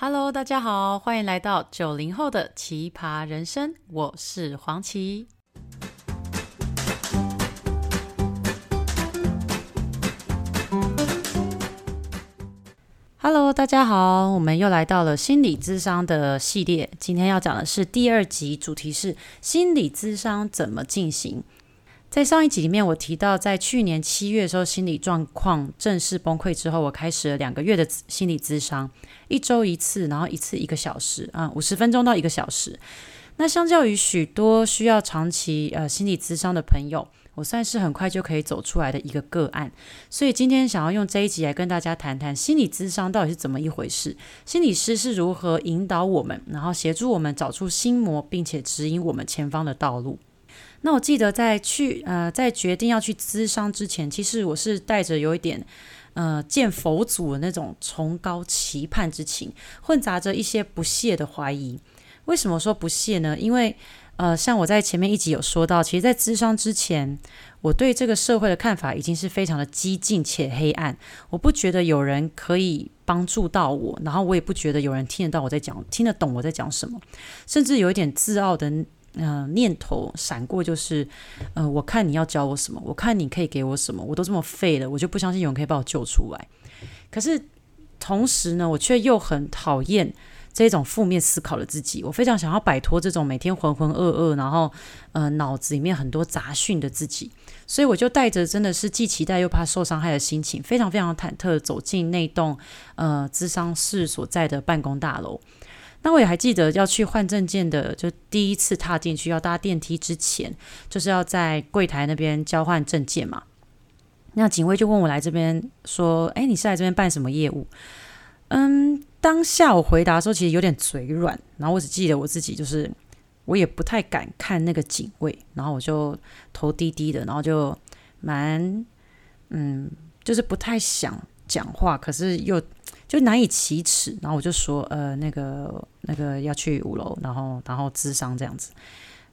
Hello，大家好，欢迎来到九零后的奇葩人生，我是黄琦。Hello，大家好，我们又来到了心理咨商的系列，今天要讲的是第二集，主题是心理咨商怎么进行。在上一集里面，我提到，在去年七月的时候，心理状况正式崩溃之后，我开始了两个月的心理咨商，一周一次，然后一次一个小时，啊，五十分钟到一个小时。那相较于许多需要长期呃心理咨商的朋友，我算是很快就可以走出来的一个个案。所以今天想要用这一集来跟大家谈谈心理咨商到底是怎么一回事，心理师是如何引导我们，然后协助我们找出心魔，并且指引我们前方的道路。那我记得在去呃在决定要去咨商之前，其实我是带着有一点呃见佛祖的那种崇高期盼之情，混杂着一些不屑的怀疑。为什么说不屑呢？因为呃像我在前面一集有说到，其实，在咨商之前，我对这个社会的看法已经是非常的激进且黑暗。我不觉得有人可以帮助到我，然后我也不觉得有人听得到我在讲，听得懂我在讲什么，甚至有一点自傲的。嗯、呃，念头闪过，就是，呃，我看你要教我什么，我看你可以给我什么，我都这么废了，我就不相信有人可以把我救出来。可是同时呢，我却又很讨厌这种负面思考的自己，我非常想要摆脱这种每天浑浑噩噩，然后呃脑子里面很多杂讯的自己，所以我就带着真的是既期待又怕受伤害的心情，非常非常忐忑走进那栋呃咨商室所在的办公大楼。那我也还记得要去换证件的，就第一次踏进去要搭电梯之前，就是要在柜台那边交换证件嘛。那警卫就问我来这边说：“哎，你是来这边办什么业务？”嗯，当下我回答的时候其实有点嘴软，然后我只记得我自己就是我也不太敢看那个警卫，然后我就头低低的，然后就蛮嗯，就是不太想讲话，可是又。就难以启齿，然后我就说，呃，那个那个要去五楼，然后然后咨商这样子，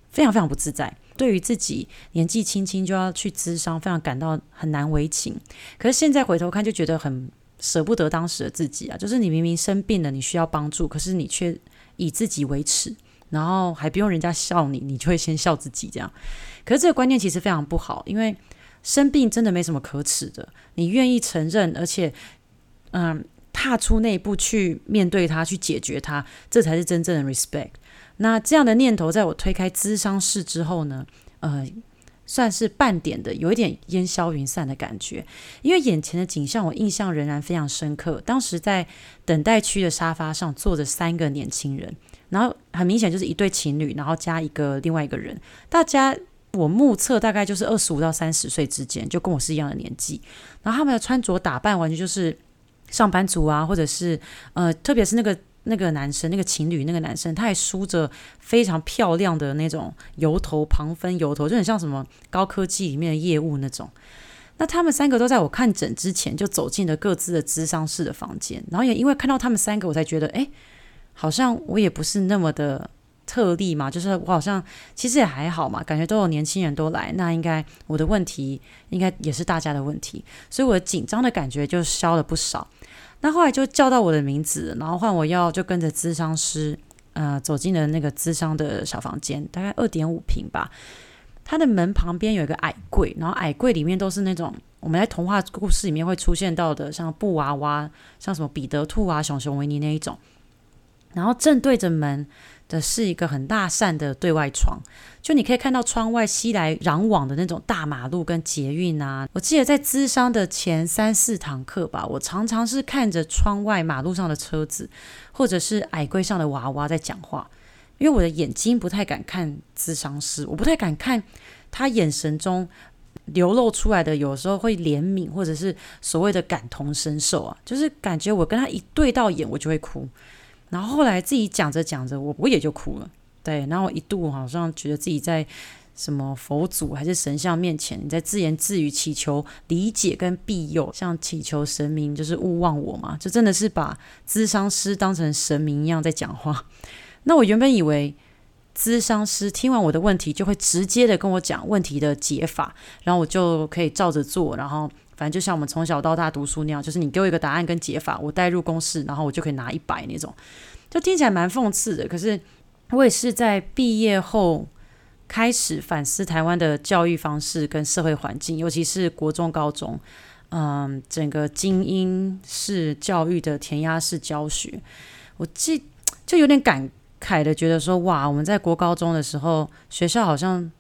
非常非常不自在。对于自己年纪轻轻就要去咨商，非常感到很难为情。可是现在回头看，就觉得很舍不得当时的自己啊。就是你明明生病了，你需要帮助，可是你却以自己为耻，然后还不用人家笑你，你就会先笑自己这样。可是这个观念其实非常不好，因为生病真的没什么可耻的，你愿意承认，而且，嗯。踏出那一步去面对它，去解决它，这才是真正的 respect。那这样的念头，在我推开咨商室之后呢，呃，算是半点的有一点烟消云散的感觉。因为眼前的景象，我印象仍然非常深刻。当时在等待区的沙发上坐着三个年轻人，然后很明显就是一对情侣，然后加一个另外一个人。大家我目测大概就是二十五到三十岁之间，就跟我是一样的年纪。然后他们的穿着打扮完全就是。上班族啊，或者是呃，特别是那个那个男生，那个情侣，那个男生，他还梳着非常漂亮的那种油头，旁分油头，就很像什么高科技里面的业务那种。那他们三个都在我看诊之前就走进了各自的咨商室的房间，然后也因为看到他们三个，我才觉得，哎，好像我也不是那么的特例嘛，就是我好像其实也还好嘛，感觉都有年轻人都来，那应该我的问题应该也是大家的问题，所以我的紧张的感觉就消了不少。那后来就叫到我的名字，然后换我要就跟着咨商师，呃，走进了那个咨商的小房间，大概二点五平吧。它的门旁边有一个矮柜，然后矮柜里面都是那种我们在童话故事里面会出现到的，像布娃娃，像什么彼得兔啊、熊熊维尼那一种。然后正对着门的是一个很大扇的对外窗，就你可以看到窗外熙来攘往的那种大马路跟捷运啊。我记得在咨商的前三四堂课吧，我常常是看着窗外马路上的车子，或者是矮柜上的娃娃在讲话，因为我的眼睛不太敢看咨商师，我不太敢看他眼神中流露出来的，有时候会怜悯或者是所谓的感同身受啊，就是感觉我跟他一对到眼，我就会哭。然后后来自己讲着讲着，我我也就哭了。对，然后一度好像觉得自己在什么佛祖还是神像面前，你在自言自语祈求理解跟庇佑，像祈求神明就是勿忘我嘛，就真的是把咨商师当成神明一样在讲话。那我原本以为咨商师听完我的问题，就会直接的跟我讲问题的解法，然后我就可以照着做，然后反正就像我们从小到大读书那样，就是你给我一个答案跟解法，我带入公式，然后我就可以拿一百那种，就听起来蛮讽刺的。可是我也是在毕业后开始反思台湾的教育方式跟社会环境，尤其是国中、高中，嗯，整个精英式教育的填鸭式教学，我记就有点感慨的觉得说，哇，我们在国高中的时候，学校好像。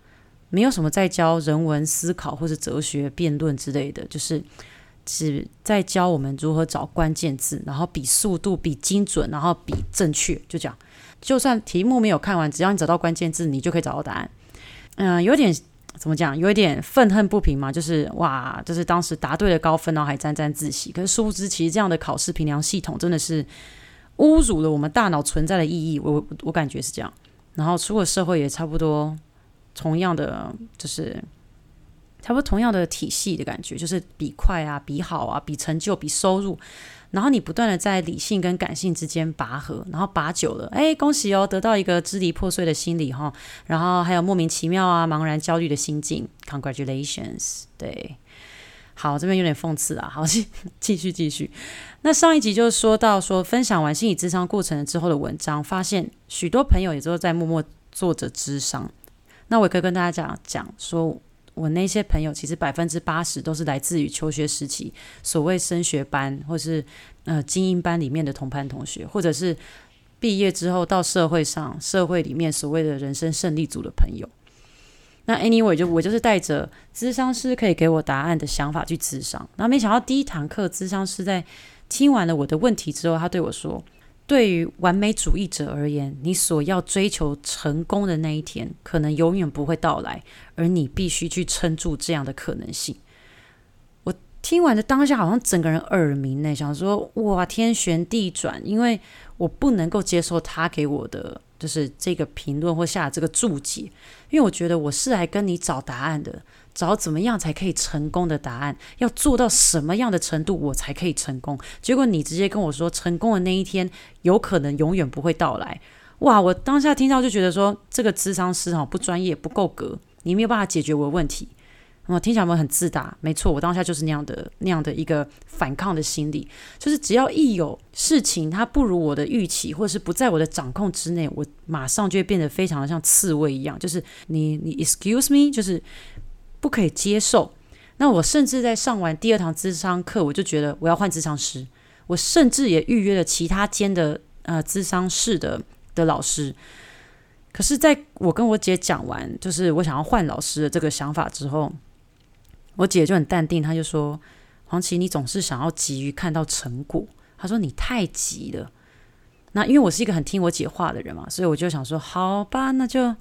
没有什么在教人文思考或者哲学辩论之类的，就是只在教我们如何找关键字，然后比速度、比精准，然后比正确，就这样。就算题目没有看完，只要你找到关键字，你就可以找到答案。嗯、有点怎么讲？有一点愤恨不平嘛，就是哇，就是当时答对了高分，然后还沾沾自喜。可是殊不知，其实这样的考试评量系统真的是侮辱了我们大脑存在的意义。我我感觉是这样。然后出了社会也差不多。同样的，就是差不多同样的体系的感觉，就是比快啊，比好啊，比成就，比收入，然后你不断的在理性跟感性之间拔河，然后拔久了，哎，恭喜哦，得到一个支离破碎的心理哈，然后还有莫名其妙啊，茫然焦虑的心境，Congratulations，对，好，这边有点讽刺啊，好，继续继续，那上一集就说到说分享完心理咨商过程之后的文章，发现许多朋友也都在默默做着智商。那我也可以跟大家讲讲，说我那些朋友其实百分之八十都是来自于求学时期所谓升学班或是呃精英班里面的同班同学，或者是毕业之后到社会上社会里面所谓的人生胜利组的朋友。那 anyway 就我就是带着咨商师可以给我答案的想法去咨商，然后没想到第一堂课咨商师在听完了我的问题之后，他对我说。对于完美主义者而言，你所要追求成功的那一天，可能永远不会到来，而你必须去撑住这样的可能性。我听完的当下，好像整个人耳鸣呢，想说哇，天旋地转，因为我不能够接受他给我的就是这个评论或下这个注解，因为我觉得我是来跟你找答案的。找怎么样才可以成功的答案，要做到什么样的程度我才可以成功？结果你直接跟我说，成功的那一天有可能永远不会到来。哇！我当下听到就觉得说，这个咨商师哈不专业，不够格，你没有办法解决我的问题。我听起来有没有很自大？没错，我当下就是那样的那样的一个反抗的心理，就是只要一有事情它不如我的预期，或者是不在我的掌控之内，我马上就会变得非常的像刺猬一样，就是你你 excuse me，就是。不可以接受。那我甚至在上完第二堂咨商课，我就觉得我要换咨商师。我甚至也预约了其他间的呃咨商室的的老师。可是，在我跟我姐讲完，就是我想要换老师的这个想法之后，我姐就很淡定，她就说：“黄琦，你总是想要急于看到成果。”她说：“你太急了。”那因为我是一个很听我姐话的人嘛，所以我就想说：“好吧，那就。”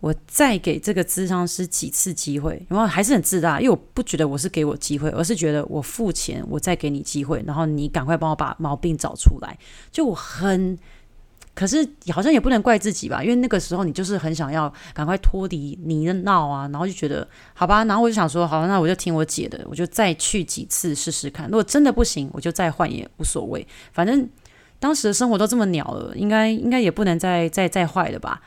我再给这个智商师几次机会，然后还是很自大，因为我不觉得我是给我机会，而是觉得我付钱，我再给你机会，然后你赶快帮我把毛病找出来。就我很，可是好像也不能怪自己吧，因为那个时候你就是很想要赶快脱离你的闹啊，然后就觉得好吧，然后我就想说，好，那我就听我姐的，我就再去几次试试看，如果真的不行，我就再换也无所谓，反正当时的生活都这么鸟了，应该应该也不能再再再坏了吧？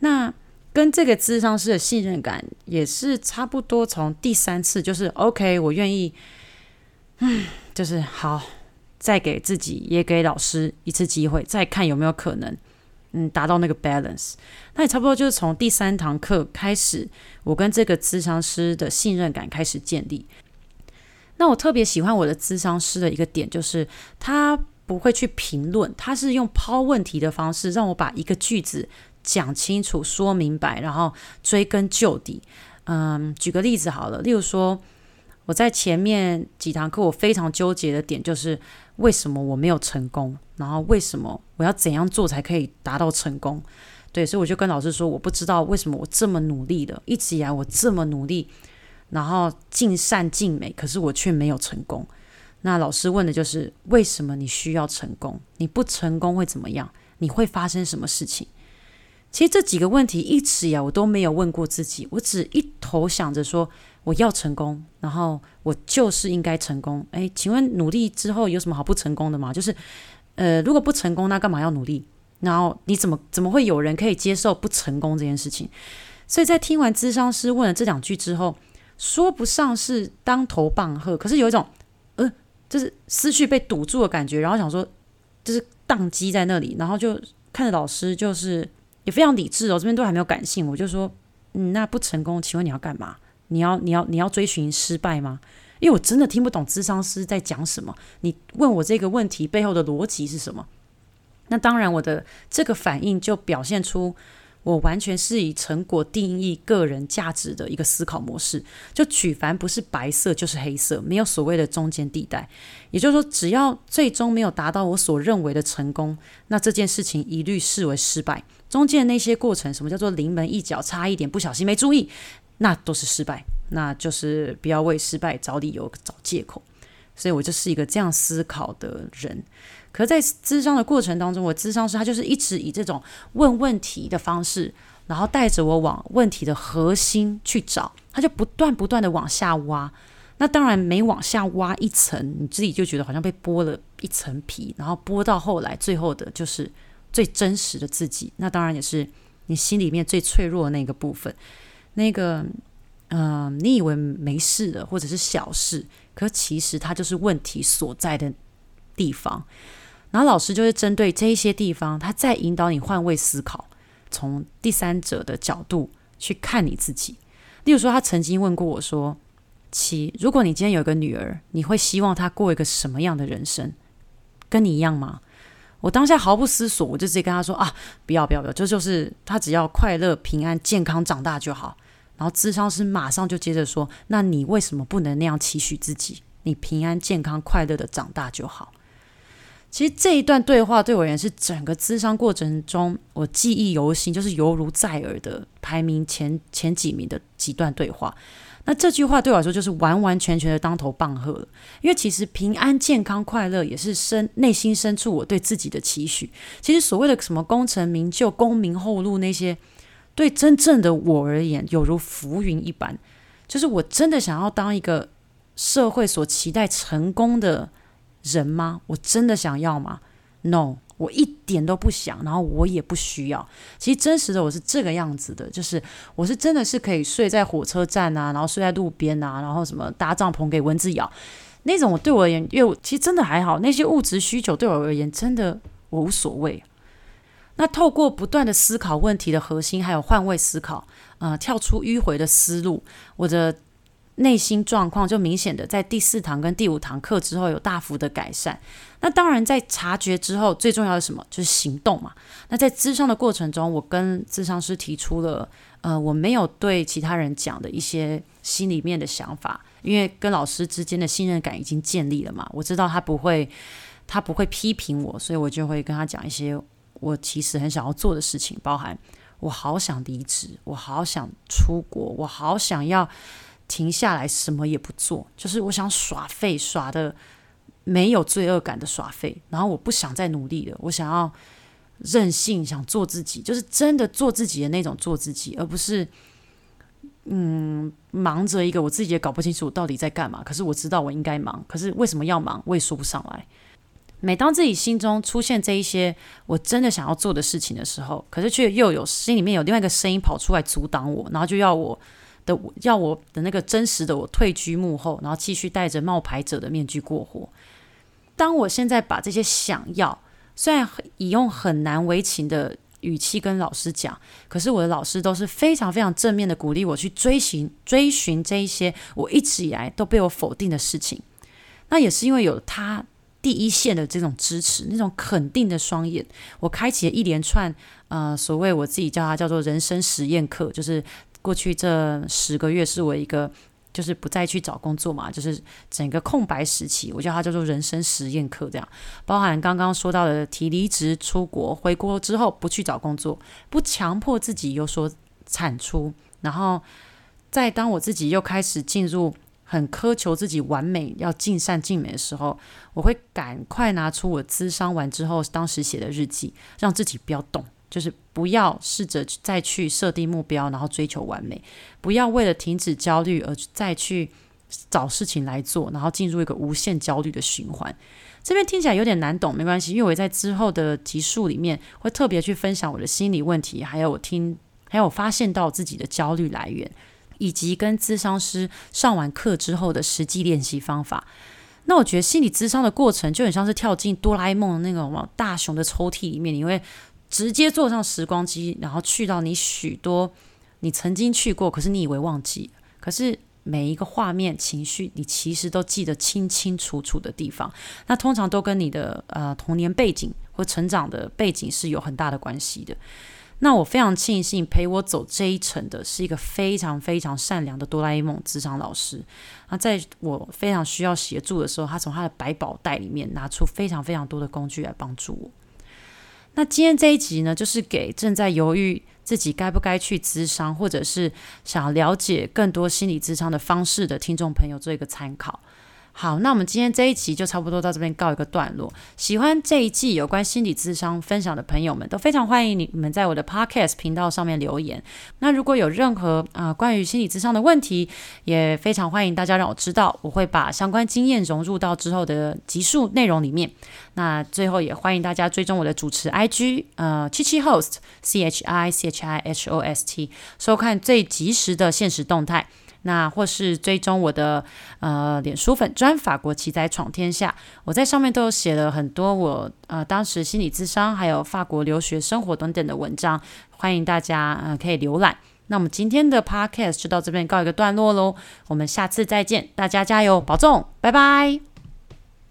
那。跟这个咨商师的信任感也是差不多，从第三次就是 OK，我愿意，嗯，就是好，再给自己也给老师一次机会，再看有没有可能，嗯，达到那个 balance。那也差不多就是从第三堂课开始，我跟这个咨商师的信任感开始建立。那我特别喜欢我的咨商师的一个点，就是他不会去评论，他是用抛问题的方式让我把一个句子。讲清楚、说明白，然后追根究底。嗯，举个例子好了，例如说，我在前面几堂课，我非常纠结的点就是为什么我没有成功，然后为什么我要怎样做才可以达到成功？对，所以我就跟老师说，我不知道为什么我这么努力的，一直以来我这么努力，然后尽善尽美，可是我却没有成功。那老师问的就是为什么你需要成功？你不成功会怎么样？你会发生什么事情？其实这几个问题一直以来我都没有问过自己，我只一头想着说我要成功，然后我就是应该成功。诶，请问努力之后有什么好不成功的吗？就是，呃，如果不成功，那干嘛要努力？然后你怎么怎么会有人可以接受不成功这件事情？所以在听完咨商师问了这两句之后，说不上是当头棒喝，可是有一种呃，就是思绪被堵住的感觉，然后想说就是宕机在那里，然后就看着老师，就是也非常理智哦，这边都还没有感性，我就说，嗯，那不成功，请问你要干嘛？你要你要你要追寻失败吗？因为我真的听不懂咨商师在讲什么。你问我这个问题背后的逻辑是什么？那当然，我的这个反应就表现出我完全是以成果定义个人价值的一个思考模式。就举凡不是白色就是黑色，没有所谓的中间地带。也就是说，只要最终没有达到我所认为的成功，那这件事情一律视为失败。中间那些过程，什么叫做临门一脚，差一点不小心没注意，那都是失败。那就是不要为失败找理由、找借口，所以我就是一个这样思考的人。可在咨商的过程当中，我咨商师他就是一直以这种问问题的方式，然后带着我往问题的核心去找，他就不断不断的往下挖。那当然每往下挖一层，你自己就觉得好像被剥了一层皮，然后剥到后来，最后的就是最真实的自己。那当然也是你心里面最脆弱的那个部分，那个。嗯、你以为没事的，或者是小事，可其实它就是问题所在的地方。然后老师就是针对这一些地方，他再引导你换位思考，从第三者的角度去看你自己。例如说，他曾经问过我说：“七，如果你今天有个女儿，你会希望她过一个什么样的人生？跟你一样吗？”我当下毫不思索，我就直接跟他说：“啊，不要不要不要，这就，是他只要快乐、平安、健康长大就好。”然后咨商师马上就接着说：“那你为什么不能那样期许自己？你平安、健康、快乐的长大就好。”其实这一段对话对我而言是整个咨商过程中我记忆犹新，就是犹如在耳的排名前前几名的几段对话。那这句话对我来说就是完完全全的当头棒喝了，因为其实平安、健康、快乐也是深内心深处我对自己的期许。其实所谓的什么功成名就、功名后路那些。对真正的我而言，犹如浮云一般。就是我真的想要当一个社会所期待成功的人吗？我真的想要吗？No，我一点都不想，然后我也不需要。其实真实的我是这个样子的，就是我是真的是可以睡在火车站啊，然后睡在路边啊，然后什么搭帐篷给蚊子咬那种。我对我而言，因为其实真的还好，那些物质需求对我而言，真的我无所谓。那透过不断的思考问题的核心，还有换位思考，呃，跳出迂回的思路，我的内心状况就明显的在第四堂跟第五堂课之后有大幅的改善。那当然，在察觉之后，最重要的是什么？就是行动嘛。那在咨商的过程中，我跟咨商师提出了，呃，我没有对其他人讲的一些心里面的想法，因为跟老师之间的信任感已经建立了嘛。我知道他不会，他不会批评我，所以我就会跟他讲一些。我其实很想要做的事情，包含我好想离职，我好想出国，我好想要停下来什么也不做，就是我想耍废，耍的没有罪恶感的耍废。然后我不想再努力了，我想要任性，想做自己，就是真的做自己的那种做自己，而不是嗯忙着一个我自己也搞不清楚我到底在干嘛。可是我知道我应该忙，可是为什么要忙，我也说不上来。每当自己心中出现这一些我真的想要做的事情的时候，可是却又有心里面有另外一个声音跑出来阻挡我，然后就要我的要我的那个真实的我退居幕后，然后继续戴着冒牌者的面具过活。当我现在把这些想要，虽然以用很难为情的语气跟老师讲，可是我的老师都是非常非常正面的鼓励我去追寻追寻这一些我一直以来都被我否定的事情。那也是因为有他。第一线的这种支持，那种肯定的双眼，我开启了一连串呃，所谓我自己叫它叫做人生实验课，就是过去这十个月是我一个就是不再去找工作嘛，就是整个空白时期，我叫它叫做人生实验课，这样包含刚刚说到的提离职、出国、回国之后不去找工作，不强迫自己有所产出，然后再当我自己又开始进入。很苛求自己完美，要尽善尽美的时候，我会赶快拿出我咨商完之后当时写的日记，让自己不要动，就是不要试着再去设定目标，然后追求完美，不要为了停止焦虑而再去找事情来做，然后进入一个无限焦虑的循环。这边听起来有点难懂，没关系，因为我在之后的集数里面会特别去分享我的心理问题，还有我听，还有我发现到自己的焦虑来源。以及跟咨商师上完课之后的实际练习方法。那我觉得心理咨商的过程就很像是跳进哆啦 A 梦的那种大熊的抽屉里面，你会直接坐上时光机，然后去到你许多你曾经去过，可是你以为忘记，可是每一个画面、情绪，你其实都记得清清楚楚的地方。那通常都跟你的呃童年背景或成长的背景是有很大的关系的。那我非常庆幸陪我走这一程的是一个非常非常善良的哆啦 A 梦职场老师。那在我非常需要协助的时候，他从他的百宝袋里面拿出非常非常多的工具来帮助我。那今天这一集呢，就是给正在犹豫自己该不该去咨商，或者是想了解更多心理咨商的方式的听众朋友做一个参考。好，那我们今天这一集就差不多到这边告一个段落。喜欢这一季有关心理咨商分享的朋友们，都非常欢迎你们在我的 Podcast 频道上面留言。那如果有任何啊、呃、关于心理咨商的问题，也非常欢迎大家让我知道，我会把相关经验融入到之后的集数内容里面。那最后也欢迎大家追踪我的主持 IG，呃，七七 Host C H I C H I H O S T，收看最及时的现实动态。那或是追踪我的呃脸书粉专法国奇才闯天下，我在上面都有写了很多我呃当时心理智商还有法国留学生活等等的文章，欢迎大家呃可以浏览。那我们今天的 podcast 就到这边告一个段落喽，我们下次再见，大家加油保重，拜拜。